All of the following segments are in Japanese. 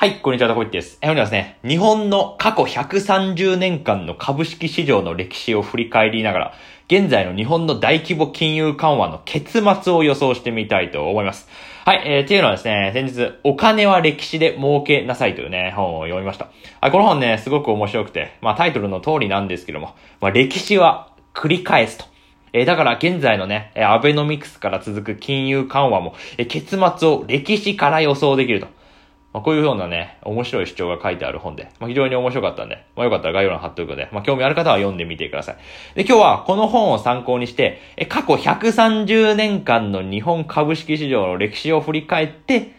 はい、こんにちは、タコイッです。え、本日はですね、日本の過去130年間の株式市場の歴史を振り返りながら、現在の日本の大規模金融緩和の結末を予想してみたいと思います。はい、えー、っていうのはですね、先日、お金は歴史で儲けなさいというね、本を読みました。あ、この本ね、すごく面白くて、まあタイトルの通りなんですけども、まあ歴史は繰り返すと。えー、だから現在のね、アベノミクスから続く金融緩和も、え、結末を歴史から予想できると。まあ、こういうようなね、面白い主張が書いてある本で、まあ、非常に面白かったんで、まあ、よかったら概要欄貼っておくので、まあ、興味ある方は読んでみてください。で、今日はこの本を参考にして、え過去130年間の日本株式市場の歴史を振り返って、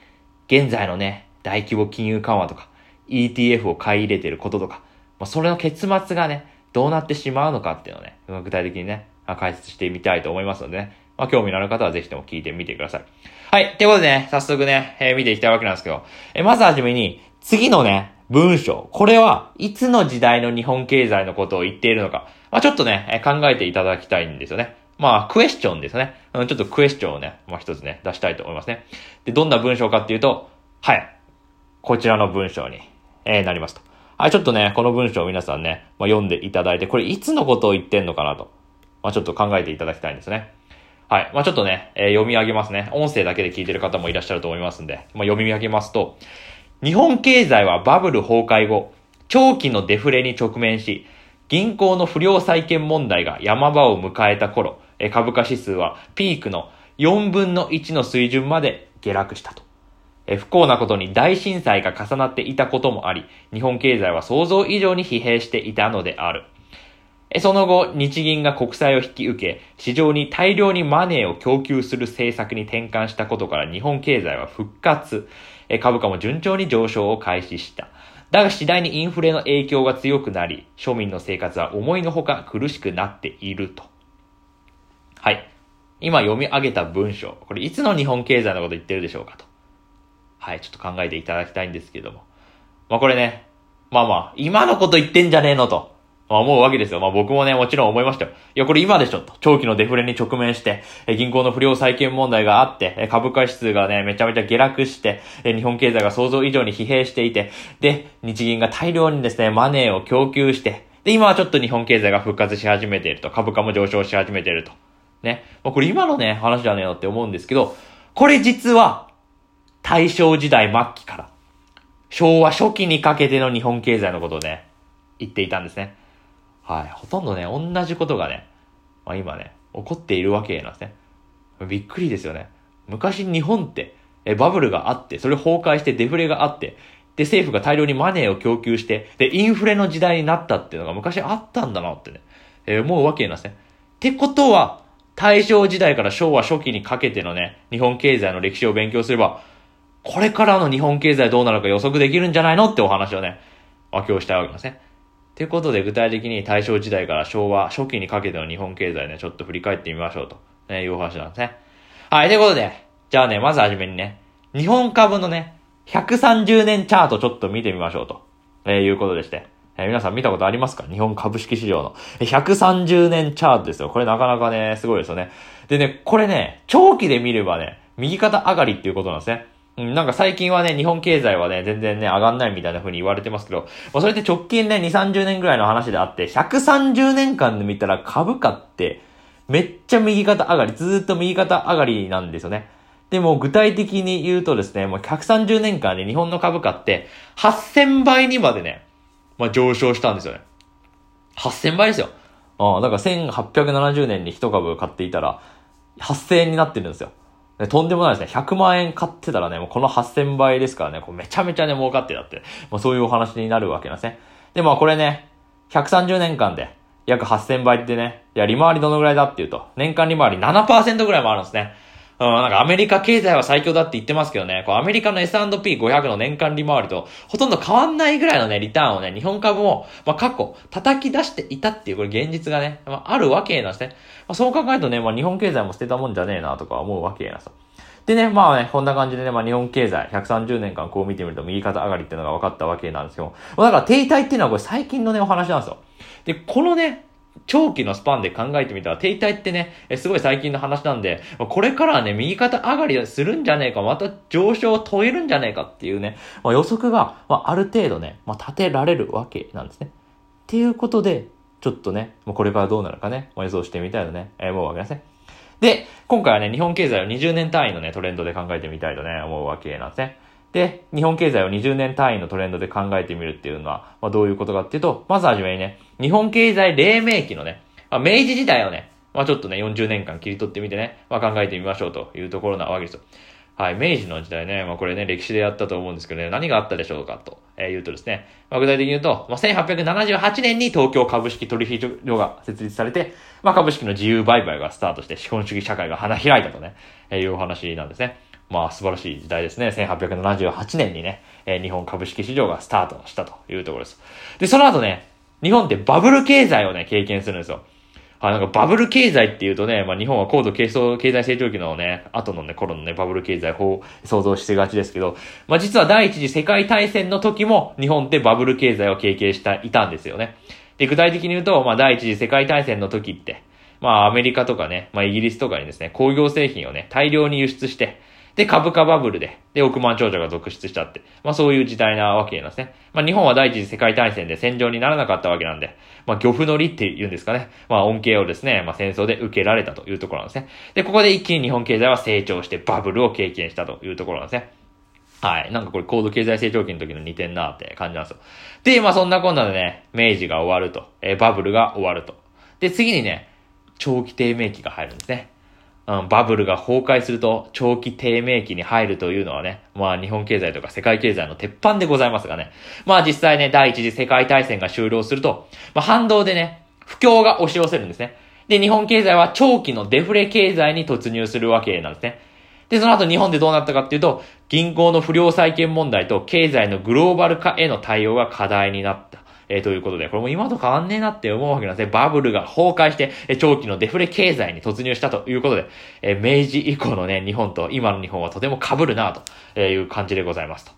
現在のね、大規模金融緩和とか、ETF を買い入れてることとか、まあ、それの結末がね、どうなってしまうのかっていうのをね、具体的にね、解説してみたいと思いますのでね、まあ、興味のある方はぜひとも聞いてみてください。はい。ということでね、早速ね、えー、見ていきたいわけなんですけど、えー、まずはじめに、次のね、文章。これはいつの時代の日本経済のことを言っているのか。まあ、ちょっとね、えー、考えていただきたいんですよね。まあ、クエスチョンですね。うん、ちょっとクエスチョンをね、まあ、一つね、出したいと思いますね。で、どんな文章かっていうと、はい。こちらの文章に、えー、なりますと。はい、ちょっとね、この文章を皆さんね、まあ、読んでいただいて、これいつのことを言ってんのかなと。まあ、ちょっと考えていただきたいんですね。はい。まあ、ちょっとね、えー、読み上げますね。音声だけで聞いてる方もいらっしゃると思いますんで、まあ、読み上げますと、日本経済はバブル崩壊後、長期のデフレに直面し、銀行の不良債権問題が山場を迎えた頃、え株価指数はピークの4分の1の水準まで下落したと。え不幸なことに大震災が重なっていたこともあり、日本経済は想像以上に疲弊していたのである。その後、日銀が国債を引き受け、市場に大量にマネーを供給する政策に転換したことから日本経済は復活。株価も順調に上昇を開始した。だが次第にインフレの影響が強くなり、庶民の生活は思いのほか苦しくなっていると。はい。今読み上げた文章。これいつの日本経済のこと言ってるでしょうかと。はい。ちょっと考えていただきたいんですけども。まあこれね。まあまあ、今のこと言ってんじゃねえのと。まあ思うわけですよ。まあ僕もね、もちろん思いましたよ。いや、これ今でしょと。長期のデフレに直面して、え銀行の不良債権問題があって、え株価指数がね、めちゃめちゃ下落して、え日本経済が想像以上に疲弊していて、で、日銀が大量にですね、マネーを供給して、で、今はちょっと日本経済が復活し始めていると。株価も上昇し始めていると。ね。まあ、これ今のね、話じゃねえのって思うんですけど、これ実は、大正時代末期から、昭和初期にかけての日本経済のことをね、言っていたんですね。はい。ほとんどね、同じことがね、まあ今ね、起こっているわけなんですね。びっくりですよね。昔日本って、え、バブルがあって、それ崩壊してデフレがあって、で、政府が大量にマネーを供給して、で、インフレの時代になったっていうのが昔あったんだなってね、えー、思うわけなんですね。ってことは、大正時代から昭和初期にかけてのね、日本経済の歴史を勉強すれば、これからの日本経済どうなるか予測できるんじゃないのってお話をね、まあ、今日したいわけなんですね。ということで、具体的に大正時代から昭和初期にかけての日本経済ね、ちょっと振り返ってみましょうと、ね、いう話なんですね。はい、ということで、じゃあね、まずはじめにね、日本株のね、130年チャートちょっと見てみましょうと、えー、いうことでして。えー、皆さん見たことありますか？日本株式市場の。130年チャートですよ。これなかなかね、すごいですよね。でね、これね、長期で見ればね、右肩上がりっていうことなんですね。なんか最近はね、日本経済はね、全然ね、上がんないみたいな風に言われてますけど、まあ、それって直近ね、2、30年ぐらいの話であって、130年間で見たら株価って、めっちゃ右肩上がり、ずっと右肩上がりなんですよね。でも具体的に言うとですね、もう130年間で日本の株価って8000倍にまでね、まあ上昇したんですよね。8000倍ですよ。ああ、だから1870年に1株買っていたら8000円になってるんですよ。とんでもないですね。100万円買ってたらね、もうこの8000倍ですからね、こうめちゃめちゃね、儲かってたって、まあ、そういうお話になるわけなんですね。で、まあこれね、130年間で約8000倍ってね、いや、利回りどのぐらいだっていうと、年間利回り7%ぐらいもあるんですね。うん、なんかアメリカ経済は最強だって言ってますけどね、こうアメリカの S&P500 の年間利回りとほとんど変わんないぐらいのね、リターンをね、日本株も、まあ過去、叩き出していたっていう、これ現実がね、まああるわけなんですね。まあそう考えるとね、まあ日本経済も捨てたもんじゃねえなとか思うわけなんですよ。でね、まあね、こんな感じでね、まあ日本経済130年間こう見てみると右肩上がりっていうのが分かったわけなんですけど、だから停滞っていうのはこれ最近のね、お話なんですよ。で、このね、長期のスパンで考えてみたら、停滞ってね、すごい最近の話なんで、これからはね、右肩上がりするんじゃねえか、また上昇を遂げるんじゃねえかっていうね、まあ、予測が、まあ、ある程度ね、まあ、立てられるわけなんですね。っていうことで、ちょっとね、もうこれからどうなるかね、予想してみたいとね、えー、思うわけですね。で、今回はね、日本経済を20年単位のね、トレンドで考えてみたいとね、思うわけなんですね。で、日本経済を20年単位のトレンドで考えてみるっていうのは、まあ、どういうことかっていうと、まずはじめにね、日本経済黎明期のね、まあ、明治時代をね、まあ、ちょっとね、40年間切り取ってみてね、まあ、考えてみましょうというところなわけですよ。はい、明治の時代ね、まあこれね、歴史でやったと思うんですけどね、何があったでしょうかと、えー、言うとですね、まあ具体的に言うと、まあ1878年に東京株式取引所が設立されて、まあ株式の自由売買がスタートして資本主義社会が花開いたとね、えー、いうお話なんですね。まあ素晴らしい時代ですね。1878年にね、えー、日本株式市場がスタートしたというところです。で、その後ね、日本ってバブル経済をね、経験するんですよ。あ、なんかバブル経済っていうとね、まあ日本は高度経済成長期のね、後のね、頃のね、バブル経済を想像してがちですけど、まあ実は第一次世界大戦の時も日本ってバブル経済を経験した、いたんですよね。で、具体的に言うと、まあ第一次世界大戦の時って、まあアメリカとかね、まあイギリスとかにですね、工業製品をね、大量に輸出して、で、株価バブルで、で、億万長者が続出したって。まあそういう時代なわけなんですね。まあ日本は第一次世界大戦で戦場にならなかったわけなんで、まあ漁夫の利って言うんですかね。まあ恩恵をですね、まあ戦争で受けられたというところなんですね。で、ここで一気に日本経済は成長してバブルを経験したというところなんですね。はい。なんかこれ高度経済成長期の時の似てんなって感じなんですよ。で、まあそんなこんなでね、明治が終わると。えー、バブルが終わると。で、次にね、長期低迷期が入るんですね。うん、バブルが崩壊すると長期低迷期に入るというのはね、まあ日本経済とか世界経済の鉄板でございますがね。まあ実際ね、第一次世界大戦が終了すると、まあ反動でね、不況が押し寄せるんですね。で、日本経済は長期のデフレ経済に突入するわけなんですね。で、その後日本でどうなったかっていうと、銀行の不良債権問題と経済のグローバル化への対応が課題になった。えー、ということで、これも今と変わんねえなって思うわけなんですね。バブルが崩壊して、えー、長期のデフレ経済に突入したということで、えー、明治以降のね、日本と今の日本はとても被るなという感じでございますと。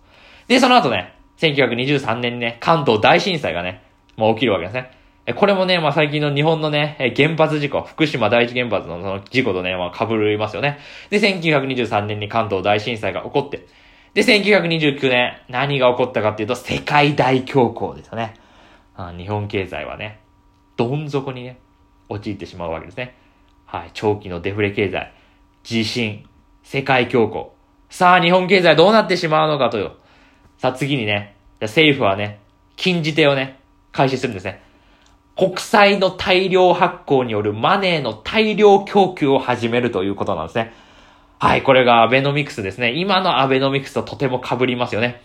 で、その後ね、1923年にね、関東大震災がね、まあ起きるわけですね。えこれもね、まあ、最近の日本のね、え原発事故、福島第一原発のその事故とね、まあ、被りますよね。で、1923年に関東大震災が起こって、で、1929年、何が起こったかっていうと、世界大恐慌ですよね。日本経済はね、どん底にね、陥ってしまうわけですね。はい。長期のデフレ経済、地震、世界恐慌。さあ、日本経済どうなってしまうのかとよ。さあ、次にね、政府はね、禁じ手をね、開始するんですね。国債の大量発行によるマネーの大量供給を始めるということなんですね。はい、これがアベノミクスですね。今のアベノミクスととても被りますよね。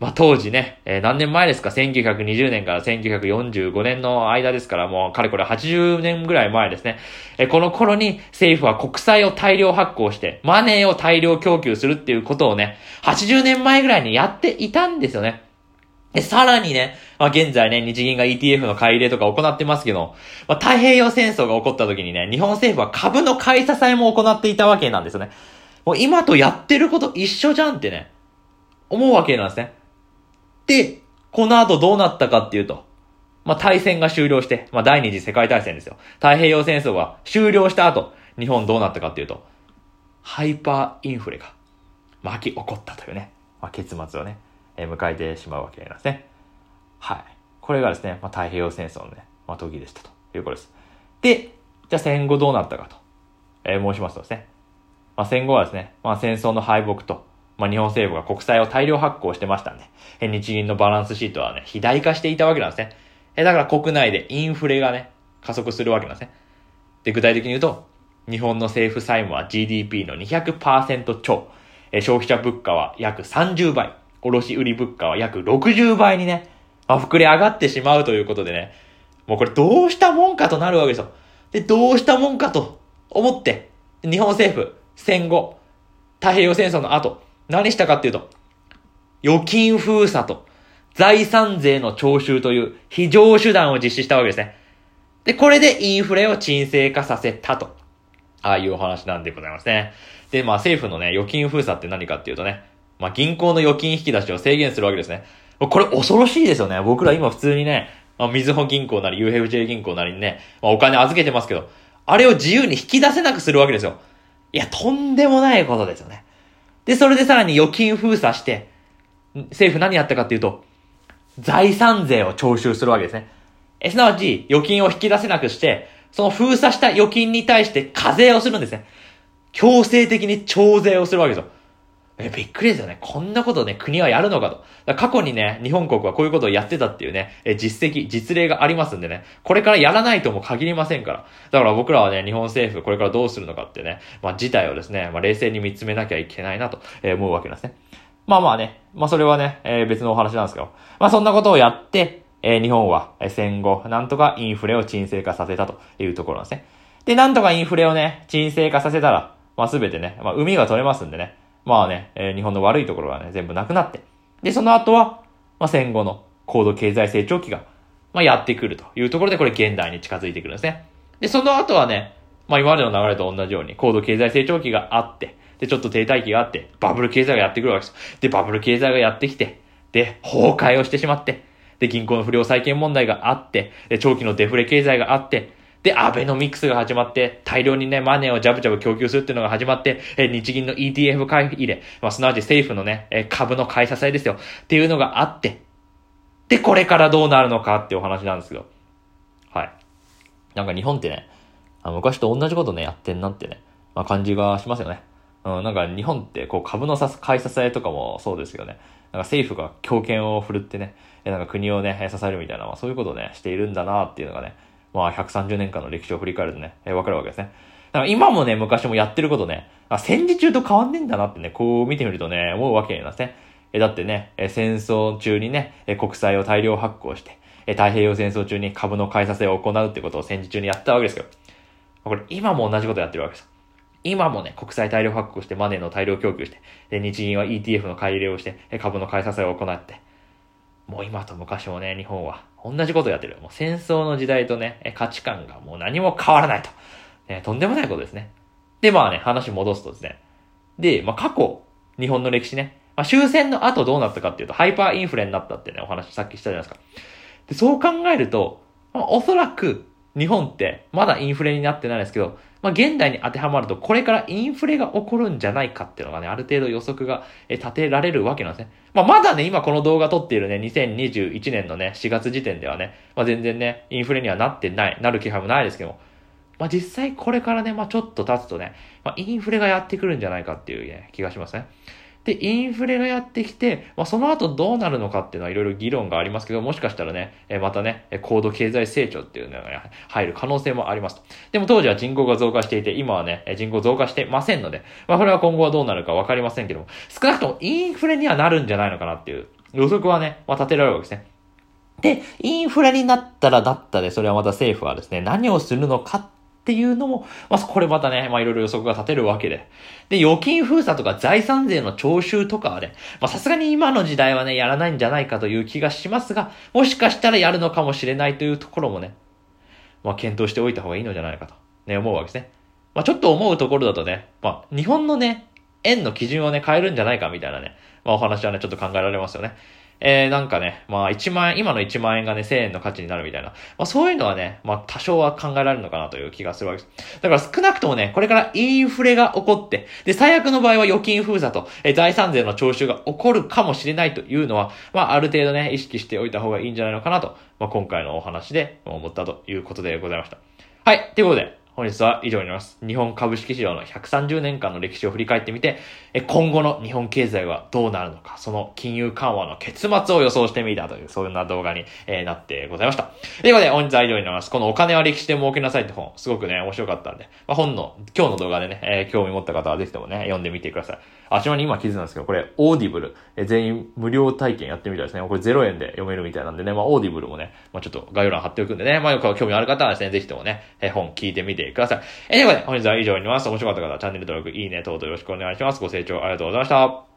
まあ、当時ね、えー、何年前ですか ?1920 年から1945年の間ですから、もう、かれこれ80年ぐらい前ですね。えー、この頃に政府は国債を大量発行して、マネーを大量供給するっていうことをね、80年前ぐらいにやっていたんですよね。で、さらにね、まあ、現在ね、日銀が ETF の買い入れとか行ってますけど、まあ、太平洋戦争が起こった時にね、日本政府は株の買い支えも行っていたわけなんですよね。もう今とやってること一緒じゃんってね、思うわけなんですね。で、この後どうなったかっていうと、まあ、大戦が終了して、まあ、第二次世界大戦ですよ。太平洋戦争が終了した後、日本どうなったかっていうと、ハイパーインフレが巻き起こったというね、まあ、結末をね、えー、迎えてしまうわけなんですね。はい。これがですね、まあ、太平洋戦争のね、まあ、時でしたということです。で、じゃあ戦後どうなったかと、えー、申しますとですね、まあ、戦後はですね、まあ、戦争の敗北と、まあ、日本政府が国債を大量発行してましたんで、日銀のバランスシートはね、肥大化していたわけなんですね。えだから国内でインフレがね、加速するわけなんですね。で、具体的に言うと、日本の政府債務は GDP の200%超、え消費者物価は約30倍、卸売物価は約60倍にね、まあ、膨れ上がってしまうということでね、もうこれどうしたもんかとなるわけですよ。で、どうしたもんかと思って、日本政府、戦後、太平洋戦争の後、何したかっていうと、預金封鎖と財産税の徴収という非常手段を実施したわけですね。で、これでインフレを沈静化させたと。ああいうお話なんでございますね。で、まあ政府のね、預金封鎖って何かっていうとね、まあ銀行の預金引き出しを制限するわけですね。これ恐ろしいですよね。僕ら今普通にね、まあ、みずほ銀行なり UFJ 銀行なりにね、まあ、お金預けてますけど、あれを自由に引き出せなくするわけですよ。いや、とんでもないことですよね。で、それでさらに預金封鎖して、政府何やったかっていうと、財産税を徴収するわけですね。え、すなわち、預金を引き出せなくして、その封鎖した預金に対して課税をするんですね。強制的に徴税をするわけですよ。え、びっくりですよね。こんなことね、国はやるのかと。か過去にね、日本国はこういうことをやってたっていうね、え、実績、実例がありますんでね、これからやらないとも限りませんから。だから僕らはね、日本政府、これからどうするのかってね、まあ、事態をですね、まあ、冷静に見つめなきゃいけないなとえ思うわけなんですね。まあまあね、まあそれはね、えー、別のお話なんですけど、まあそんなことをやって、えー、日本は戦後、なんとかインフレを沈静化させたというところなんですね。で、なんとかインフレをね、沈静化させたら、まあすべてね、まあ海が取れますんでね、まあね、えー、日本の悪いところがね、全部なくなって、で、その後は、まあ戦後の高度経済成長期が、まあやってくるというところで、これ現代に近づいてくるんですね。で、その後はね、まあ今までの流れと同じように、高度経済成長期があって、で、ちょっと停滞期があって、バブル経済がやってくるわけです。で、バブル経済がやってきて、で、崩壊をしてしまって、で、銀行の不良債権問題があって、で、長期のデフレ経済があって、で、アベノミクスが始まって、大量にね、マネーをジャブジャブ供給するっていうのが始まって、え日銀の ETF 買い入れ、まあ、すなわち政府のね、え株の買い支えですよ。っていうのがあって、で、これからどうなるのかっていうお話なんですけど。はい。なんか日本ってね、あ昔と同じことね、やってんなってね、まあ、感じがしますよね。うん、なんか日本ってこう株の買い支えとかもそうですよね。なんか政府が強権を振るってね、なんか国をね、支えるみたいな、まあ、そういうことをね、しているんだなっていうのがね、まあ130年間の歴史を振り返るとね、えー、わかるわけですね。だから今もね、昔もやってることね、あ戦時中と変わんねえんだなってね、こう見てみるとね、思うわけなんですね。えだってね、え戦争中にね、え国債を大量発行して、え太平洋戦争中に株の買い支えを行うってことを戦時中にやったわけですよ。これ今も同じことやってるわけです。今もね、国債大量発行してマネーの大量供給して、で、日銀は ETF の買い入れをして、株の買い支えを行って、もう今と昔もね、日本は同じことやってる。もう戦争の時代とね、価値観がもう何も変わらないと。ね、とんでもないことですね。で、まあね、話戻すとですね。で、まあ過去、日本の歴史ね、まあ終戦の後どうなったかっていうと、ハイパーインフレになったってね、お話さっきしたじゃないですか。で、そう考えると、まあ、おそらく、日本ってまだインフレになってないですけど、まあ、現代に当てはまると、これからインフレが起こるんじゃないかっていうのがね、ある程度予測が立てられるわけなんですね。まあ、まだね、今この動画撮っているね、2021年のね、4月時点ではね、まあ、全然ね、インフレにはなってない、なる気配もないですけども、まあ、実際これからね、まあ、ちょっと経つとね、まあ、インフレがやってくるんじゃないかっていう、ね、気がしますね。で、インフレがやってきて、まあ、その後どうなるのかっていうのはいろいろ議論がありますけど、もしかしたらね、えまたね、高度経済成長っていうのが、ね、入る可能性もありますと。でも当時は人口が増加していて、今はね、人口増加してませんので、まあ、これは今後はどうなるかわかりませんけども、少なくともインフレにはなるんじゃないのかなっていう予測はね、まあ、立てられるわけですね。で、インフレになったらだったで、それはまた政府はですね、何をするのかっっていうのも、まあ、これまたね、まあ、いろいろ予測が立てるわけで。で、預金封鎖とか財産税の徴収とかはね、ま、さすがに今の時代はね、やらないんじゃないかという気がしますが、もしかしたらやるのかもしれないというところもね、まあ、検討しておいた方がいいのじゃないかと、ね、思うわけですね。まあ、ちょっと思うところだとね、まあ、日本のね、円の基準をね、変えるんじゃないかみたいなね、まあ、お話はね、ちょっと考えられますよね。えー、なんかね、まあ1万円、今の1万円がね、1000円の価値になるみたいな。まあそういうのはね、まあ多少は考えられるのかなという気がするわけです。だから少なくともね、これからインフレが起こって、で、最悪の場合は預金封鎖と、えー、財産税の徴収が起こるかもしれないというのは、まあある程度ね、意識しておいた方がいいんじゃないのかなと、まあ今回のお話で思ったということでございました。はい、ということで、本日は以上になります。日本株式市場の130年間の歴史を振り返ってみて、今後の日本経済はどうなるのか、その金融緩和の結末を予想してみたという、そんな動画になってございました。ということで、本日は以上になります。このお金は歴史で儲けなさいって本、すごくね、面白かったんで、まあ、本の、今日の動画でね、えー、興味持った方はぜひともね、読んでみてください。あ、ちなみに今気づいたんですけど、これ、オーディブル、え全員無料体験やってみたいですね。これ0円で読めるみたいなんでね、まあ、オーディブルもね、まあ、ちょっと概要欄貼っておくんでね、まあ、よく興味ある方はですね、ぜひともね、え本聞いてみてください。えー、ということで、本日は以上になります。面白かった方はチャンネル登録、いいね、等々よろしくお願いします。ご清聴ありがとうございました。